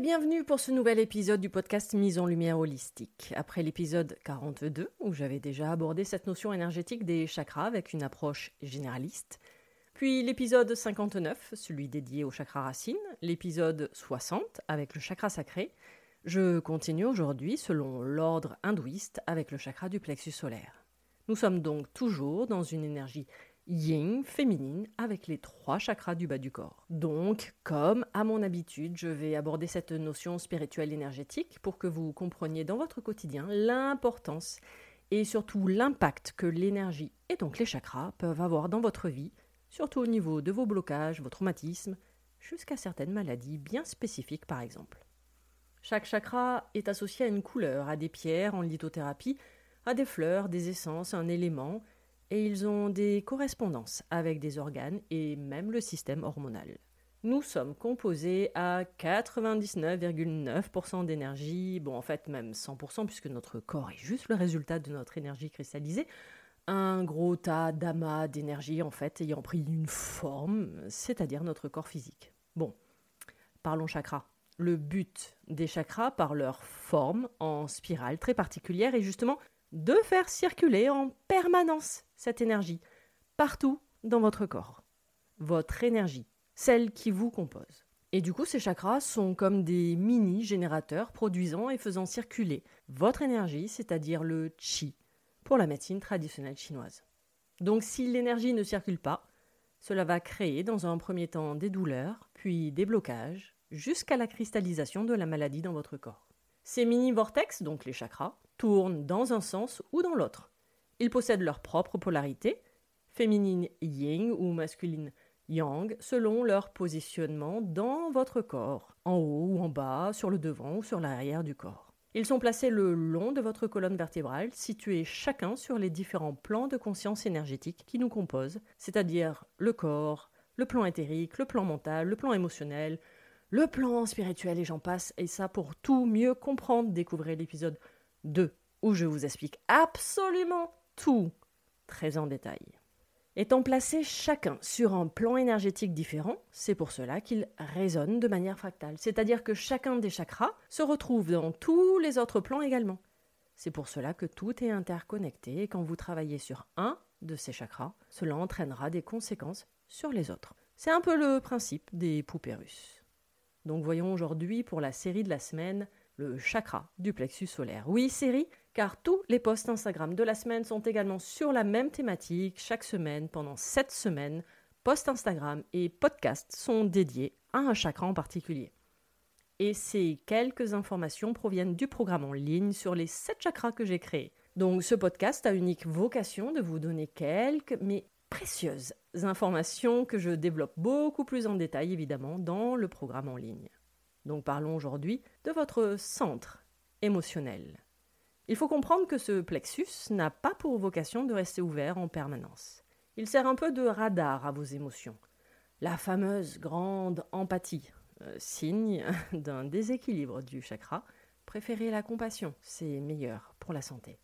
Bienvenue pour ce nouvel épisode du podcast Mise en lumière holistique. Après l'épisode 42, où j'avais déjà abordé cette notion énergétique des chakras avec une approche généraliste, puis l'épisode 59, celui dédié au chakra racine, l'épisode 60 avec le chakra sacré, je continue aujourd'hui selon l'ordre hindouiste avec le chakra du plexus solaire. Nous sommes donc toujours dans une énergie yin, féminine, avec les trois chakras du bas du corps. Donc, comme à mon habitude, je vais aborder cette notion spirituelle énergétique pour que vous compreniez dans votre quotidien l'importance et surtout l'impact que l'énergie et donc les chakras peuvent avoir dans votre vie, surtout au niveau de vos blocages, vos traumatismes, jusqu'à certaines maladies bien spécifiques par exemple. Chaque chakra est associé à une couleur, à des pierres en lithothérapie, à des fleurs, des essences, un élément, et ils ont des correspondances avec des organes et même le système hormonal. Nous sommes composés à 99,9% d'énergie, bon en fait même 100% puisque notre corps est juste le résultat de notre énergie cristallisée, un gros tas d'amas d'énergie en fait ayant pris une forme, c'est-à-dire notre corps physique. Bon, parlons chakras. Le but des chakras par leur forme en spirale très particulière est justement de faire circuler en permanence cette énergie partout dans votre corps. Votre énergie, celle qui vous compose. Et du coup, ces chakras sont comme des mini-générateurs produisant et faisant circuler votre énergie, c'est-à-dire le chi, pour la médecine traditionnelle chinoise. Donc si l'énergie ne circule pas, cela va créer dans un premier temps des douleurs, puis des blocages, jusqu'à la cristallisation de la maladie dans votre corps. Ces mini-vortex, donc les chakras, tournent dans un sens ou dans l'autre. Ils possèdent leur propre polarité, féminine yin ou masculine yang, selon leur positionnement dans votre corps, en haut ou en bas, sur le devant ou sur l'arrière du corps. Ils sont placés le long de votre colonne vertébrale, situés chacun sur les différents plans de conscience énergétique qui nous composent, c'est-à-dire le corps, le plan éthérique, le plan mental, le plan émotionnel, le plan spirituel et j'en passe. Et ça, pour tout mieux comprendre, découvrez l'épisode 2, où je vous explique absolument tout très en détail. Étant placés chacun sur un plan énergétique différent, c'est pour cela qu'ils résonnent de manière fractale, c'est-à-dire que chacun des chakras se retrouve dans tous les autres plans également. C'est pour cela que tout est interconnecté et quand vous travaillez sur un de ces chakras, cela entraînera des conséquences sur les autres. C'est un peu le principe des poupées russes. Donc voyons aujourd'hui pour la série de la semaine le chakra du plexus solaire. Oui, série, car tous les posts Instagram de la semaine sont également sur la même thématique chaque semaine pendant 7 semaines. Posts Instagram et podcasts sont dédiés à un chakra en particulier. Et ces quelques informations proviennent du programme en ligne sur les 7 chakras que j'ai créé. Donc ce podcast a unique vocation de vous donner quelques, mais précieuses informations que je développe beaucoup plus en détail évidemment dans le programme en ligne. Donc parlons aujourd'hui de votre centre émotionnel. Il faut comprendre que ce plexus n'a pas pour vocation de rester ouvert en permanence. Il sert un peu de radar à vos émotions. La fameuse grande empathie, euh, signe d'un déséquilibre du chakra. Préférez la compassion, c'est meilleur pour la santé.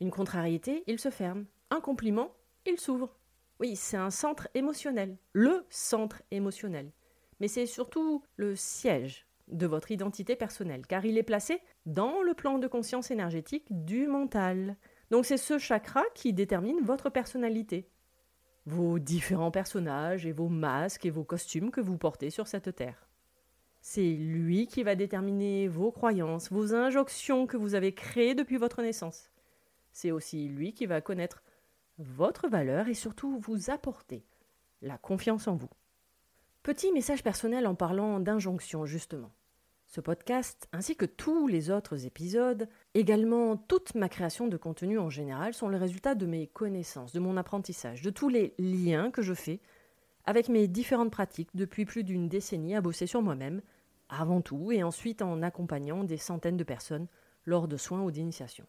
Une contrariété, il se ferme. Un compliment, il s'ouvre. Oui, c'est un centre émotionnel, le centre émotionnel. Mais c'est surtout le siège de votre identité personnelle, car il est placé dans le plan de conscience énergétique du mental. Donc c'est ce chakra qui détermine votre personnalité, vos différents personnages et vos masques et vos costumes que vous portez sur cette terre. C'est lui qui va déterminer vos croyances, vos injonctions que vous avez créées depuis votre naissance. C'est aussi lui qui va connaître votre valeur et surtout vous apporter la confiance en vous. Petit message personnel en parlant d'injonction justement. Ce podcast, ainsi que tous les autres épisodes, également toute ma création de contenu en général, sont le résultat de mes connaissances, de mon apprentissage, de tous les liens que je fais avec mes différentes pratiques depuis plus d'une décennie à bosser sur moi-même, avant tout, et ensuite en accompagnant des centaines de personnes lors de soins ou d'initiation.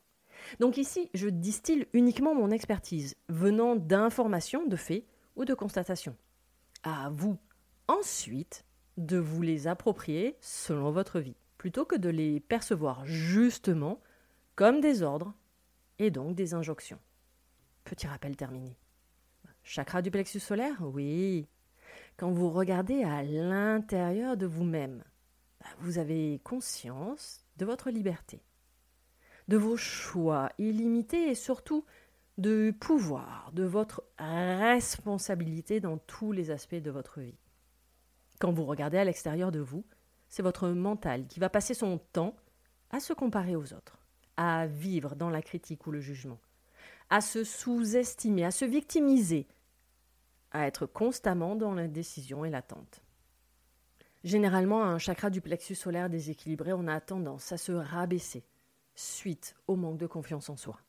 Donc ici, je distille uniquement mon expertise, venant d'informations, de faits ou de constatations. À vous, ensuite, de vous les approprier selon votre vie, plutôt que de les percevoir justement comme des ordres et donc des injonctions. Petit rappel terminé. Chakra du plexus solaire Oui. Quand vous regardez à l'intérieur de vous-même, bah, vous avez conscience de votre liberté, de vos choix illimités et surtout de pouvoir, de votre responsabilité dans tous les aspects de votre vie. Quand vous regardez à l'extérieur de vous, c'est votre mental qui va passer son temps à se comparer aux autres, à vivre dans la critique ou le jugement, à se sous-estimer, à se victimiser, à être constamment dans l'indécision et l'attente. Généralement, un chakra du plexus solaire déséquilibré, on a tendance à se rabaisser suite au manque de confiance en soi.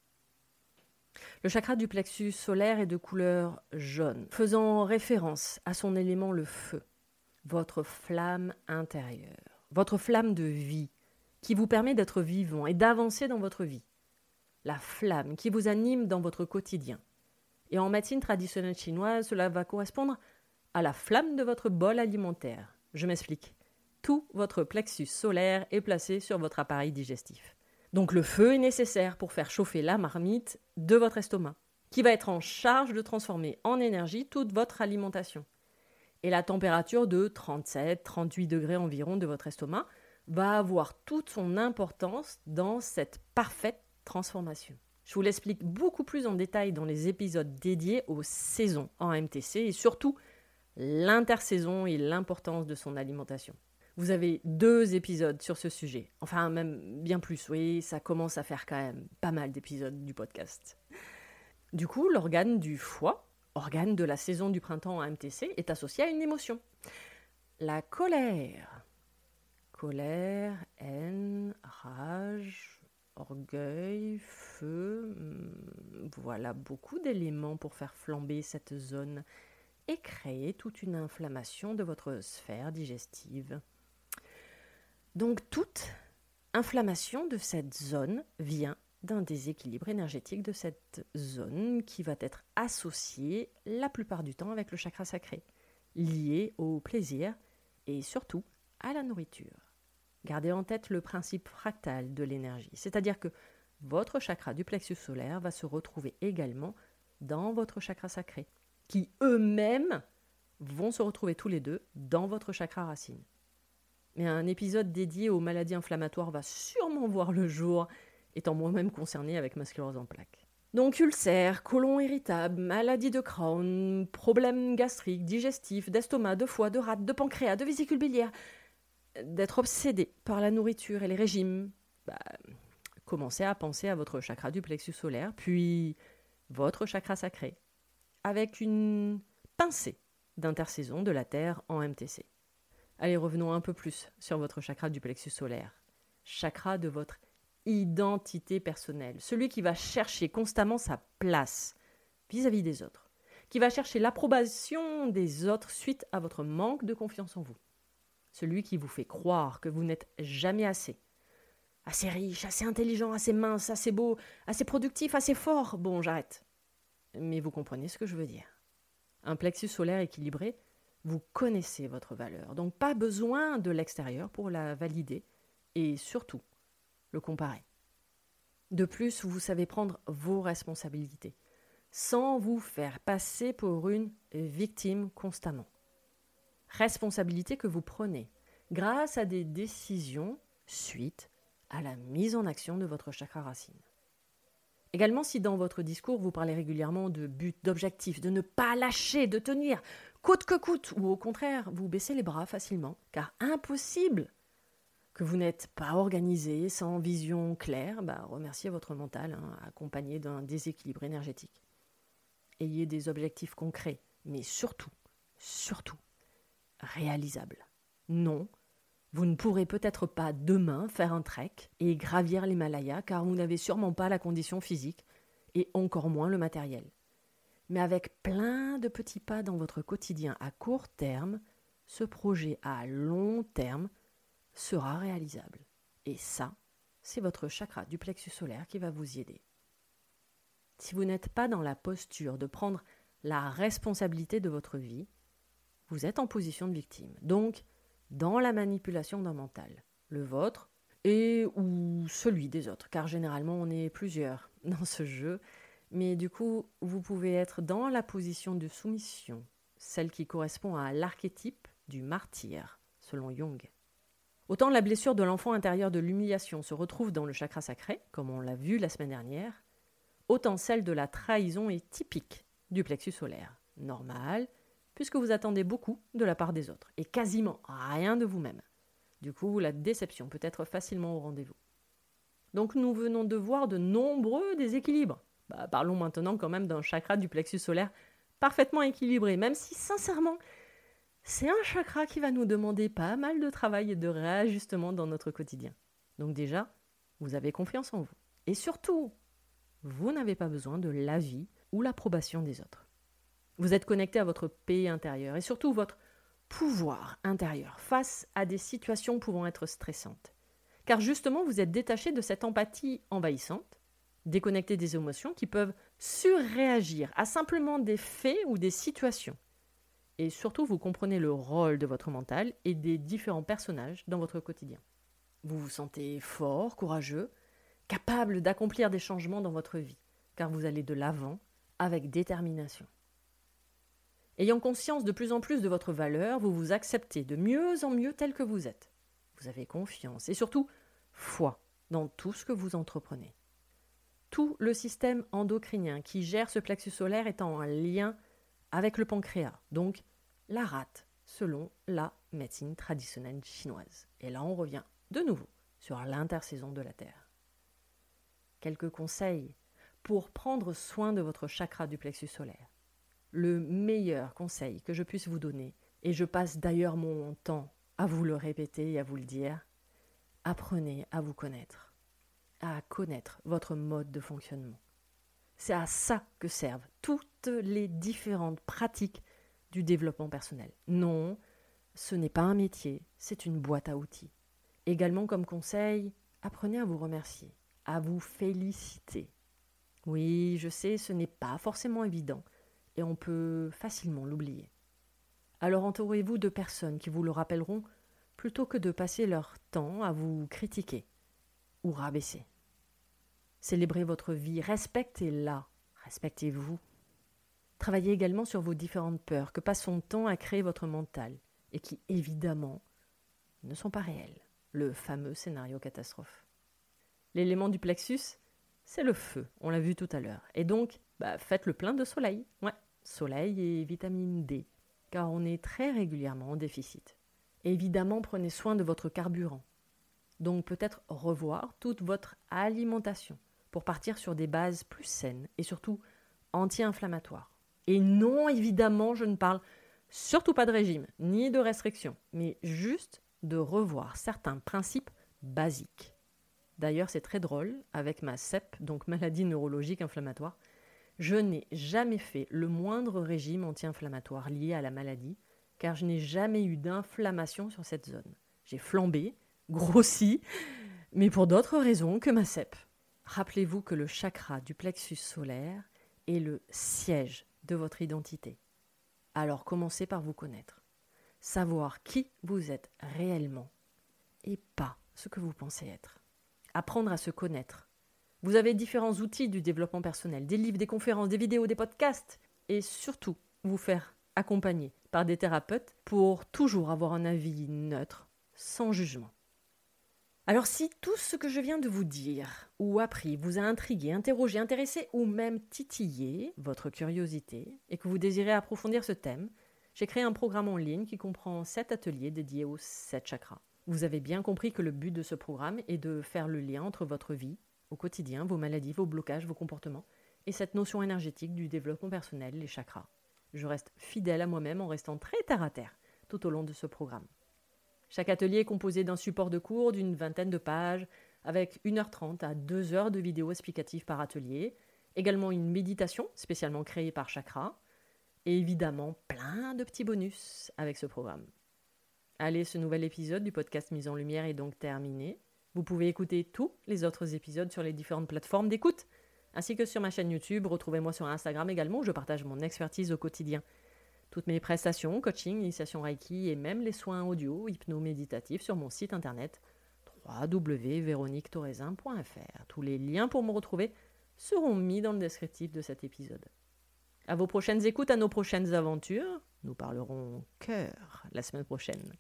Le chakra du plexus solaire est de couleur jaune, faisant référence à son élément le feu votre flamme intérieure, votre flamme de vie, qui vous permet d'être vivant et d'avancer dans votre vie. La flamme qui vous anime dans votre quotidien. Et en médecine traditionnelle chinoise, cela va correspondre à la flamme de votre bol alimentaire. Je m'explique. Tout votre plexus solaire est placé sur votre appareil digestif. Donc le feu est nécessaire pour faire chauffer la marmite de votre estomac, qui va être en charge de transformer en énergie toute votre alimentation et la température de 37-38 degrés environ de votre estomac va avoir toute son importance dans cette parfaite transformation. Je vous l'explique beaucoup plus en détail dans les épisodes dédiés aux saisons en MTC et surtout l'intersaison et l'importance de son alimentation. Vous avez deux épisodes sur ce sujet, enfin même bien plus, oui, ça commence à faire quand même pas mal d'épisodes du podcast. Du coup, l'organe du foie organe de la saison du printemps à MTC, est associé à une émotion. La colère. Colère, haine, rage, orgueil, feu. Hmm, voilà beaucoup d'éléments pour faire flamber cette zone et créer toute une inflammation de votre sphère digestive. Donc toute inflammation de cette zone vient d'un déséquilibre énergétique de cette zone qui va être associé la plupart du temps avec le chakra sacré, lié au plaisir et surtout à la nourriture. Gardez en tête le principe fractal de l'énergie, c'est-à-dire que votre chakra du plexus solaire va se retrouver également dans votre chakra sacré, qui eux-mêmes vont se retrouver tous les deux dans votre chakra racine. Mais un épisode dédié aux maladies inflammatoires va sûrement voir le jour étant moi-même concerné avec ma sclérose en plaques. Donc ulcère, côlon irritable, maladie de Crohn, problèmes gastriques, digestifs, d'estomac, de foie, de rate, de pancréas, de vésicule biliaire, d'être obsédé par la nourriture et les régimes, bah, commencez à penser à votre chakra du plexus solaire, puis votre chakra sacré, avec une pincée d'intersaison de la Terre en MTC. Allez, revenons un peu plus sur votre chakra du plexus solaire. Chakra de votre identité personnelle, celui qui va chercher constamment sa place vis-à-vis des autres, qui va chercher l'approbation des autres suite à votre manque de confiance en vous, celui qui vous fait croire que vous n'êtes jamais assez, assez riche, assez intelligent, assez mince, assez beau, assez productif, assez fort. Bon, j'arrête. Mais vous comprenez ce que je veux dire. Un plexus solaire équilibré, vous connaissez votre valeur, donc pas besoin de l'extérieur pour la valider et surtout le comparer. De plus, vous savez prendre vos responsabilités, sans vous faire passer pour une victime constamment. Responsabilité que vous prenez grâce à des décisions suite à la mise en action de votre chakra racine. Également, si dans votre discours vous parlez régulièrement de but, d'objectif, de ne pas lâcher, de tenir coûte que coûte, ou au contraire, vous baissez les bras facilement, car impossible que vous n'êtes pas organisé, sans vision claire, bah, remerciez votre mental, hein, accompagné d'un déséquilibre énergétique. Ayez des objectifs concrets, mais surtout, surtout, réalisables. Non, vous ne pourrez peut-être pas demain faire un trek et gravir l'Himalaya car vous n'avez sûrement pas la condition physique et encore moins le matériel. Mais avec plein de petits pas dans votre quotidien à court terme, ce projet à long terme sera réalisable. Et ça, c'est votre chakra du plexus solaire qui va vous y aider. Si vous n'êtes pas dans la posture de prendre la responsabilité de votre vie, vous êtes en position de victime. Donc, dans la manipulation d'un mental, le vôtre et ou celui des autres, car généralement on est plusieurs dans ce jeu, mais du coup vous pouvez être dans la position de soumission, celle qui correspond à l'archétype du martyr, selon Jung. Autant la blessure de l'enfant intérieur de l'humiliation se retrouve dans le chakra sacré, comme on l'a vu la semaine dernière, autant celle de la trahison est typique du plexus solaire. Normal, puisque vous attendez beaucoup de la part des autres, et quasiment rien de vous-même. Du coup, la déception peut être facilement au rendez-vous. Donc nous venons de voir de nombreux déséquilibres. Bah, parlons maintenant quand même d'un chakra du plexus solaire parfaitement équilibré, même si sincèrement, c'est un chakra qui va nous demander pas mal de travail et de réajustement dans notre quotidien. Donc déjà, vous avez confiance en vous. Et surtout, vous n'avez pas besoin de l'avis ou l'approbation des autres. Vous êtes connecté à votre pays intérieur et surtout votre pouvoir intérieur face à des situations pouvant être stressantes. Car justement, vous êtes détaché de cette empathie envahissante, déconnecté des émotions qui peuvent surréagir à simplement des faits ou des situations et surtout vous comprenez le rôle de votre mental et des différents personnages dans votre quotidien. Vous vous sentez fort, courageux, capable d'accomplir des changements dans votre vie, car vous allez de l'avant avec détermination. Ayant conscience de plus en plus de votre valeur, vous vous acceptez de mieux en mieux tel que vous êtes. Vous avez confiance et surtout foi dans tout ce que vous entreprenez. Tout le système endocrinien qui gère ce plexus solaire est en lien avec le pancréas, donc la rate, selon la médecine traditionnelle chinoise. Et là, on revient de nouveau sur l'intersaison de la Terre. Quelques conseils pour prendre soin de votre chakra du plexus solaire. Le meilleur conseil que je puisse vous donner, et je passe d'ailleurs mon temps à vous le répéter et à vous le dire, apprenez à vous connaître, à connaître votre mode de fonctionnement. C'est à ça que servent toutes les différentes pratiques du développement personnel. Non, ce n'est pas un métier, c'est une boîte à outils. Également comme conseil, apprenez à vous remercier, à vous féliciter. Oui, je sais, ce n'est pas forcément évident et on peut facilement l'oublier. Alors entourez-vous de personnes qui vous le rappelleront plutôt que de passer leur temps à vous critiquer ou rabaisser. Célébrez votre vie, respectez-la, respectez-vous. Travaillez également sur vos différentes peurs que passe son temps à créer votre mental et qui, évidemment, ne sont pas réelles. Le fameux scénario catastrophe. L'élément du plexus, c'est le feu, on l'a vu tout à l'heure. Et donc, bah, faites le plein de soleil. Ouais, soleil et vitamine D, car on est très régulièrement en déficit. évidemment, prenez soin de votre carburant. Donc peut-être revoir toute votre alimentation pour partir sur des bases plus saines et surtout anti-inflammatoires. Et non, évidemment, je ne parle Surtout pas de régime, ni de restriction, mais juste de revoir certains principes basiques. D'ailleurs, c'est très drôle, avec ma CEP, donc maladie neurologique inflammatoire, je n'ai jamais fait le moindre régime anti-inflammatoire lié à la maladie, car je n'ai jamais eu d'inflammation sur cette zone. J'ai flambé, grossi, mais pour d'autres raisons que ma CEP. Rappelez-vous que le chakra du plexus solaire est le siège de votre identité. Alors commencez par vous connaître, savoir qui vous êtes réellement et pas ce que vous pensez être. Apprendre à se connaître. Vous avez différents outils du développement personnel, des livres, des conférences, des vidéos, des podcasts, et surtout vous faire accompagner par des thérapeutes pour toujours avoir un avis neutre, sans jugement. Alors si tout ce que je viens de vous dire ou appris vous a intrigué, interrogé, intéressé ou même titillé votre curiosité et que vous désirez approfondir ce thème, j'ai créé un programme en ligne qui comprend 7 ateliers dédiés aux 7 chakras. Vous avez bien compris que le but de ce programme est de faire le lien entre votre vie, au quotidien, vos maladies, vos blocages, vos comportements, et cette notion énergétique du développement personnel, les chakras. Je reste fidèle à moi-même en restant très terre à terre tout au long de ce programme. Chaque atelier est composé d'un support de cours d'une vingtaine de pages, avec 1h30 à 2 heures de vidéos explicatives par atelier, également une méditation spécialement créée par Chakra, et évidemment plein de petits bonus avec ce programme. Allez, ce nouvel épisode du podcast Mise en Lumière est donc terminé. Vous pouvez écouter tous les autres épisodes sur les différentes plateformes d'écoute, ainsi que sur ma chaîne YouTube. Retrouvez-moi sur Instagram également où je partage mon expertise au quotidien. Toutes mes prestations, coaching, initiation Reiki et même les soins audio, hypno-méditatifs sur mon site internet www.véroniquetoraisin.fr. Tous les liens pour me retrouver seront mis dans le descriptif de cet épisode. À vos prochaines écoutes, à nos prochaines aventures. Nous parlerons cœur la semaine prochaine.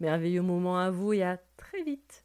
Merveilleux moment à vous et à très vite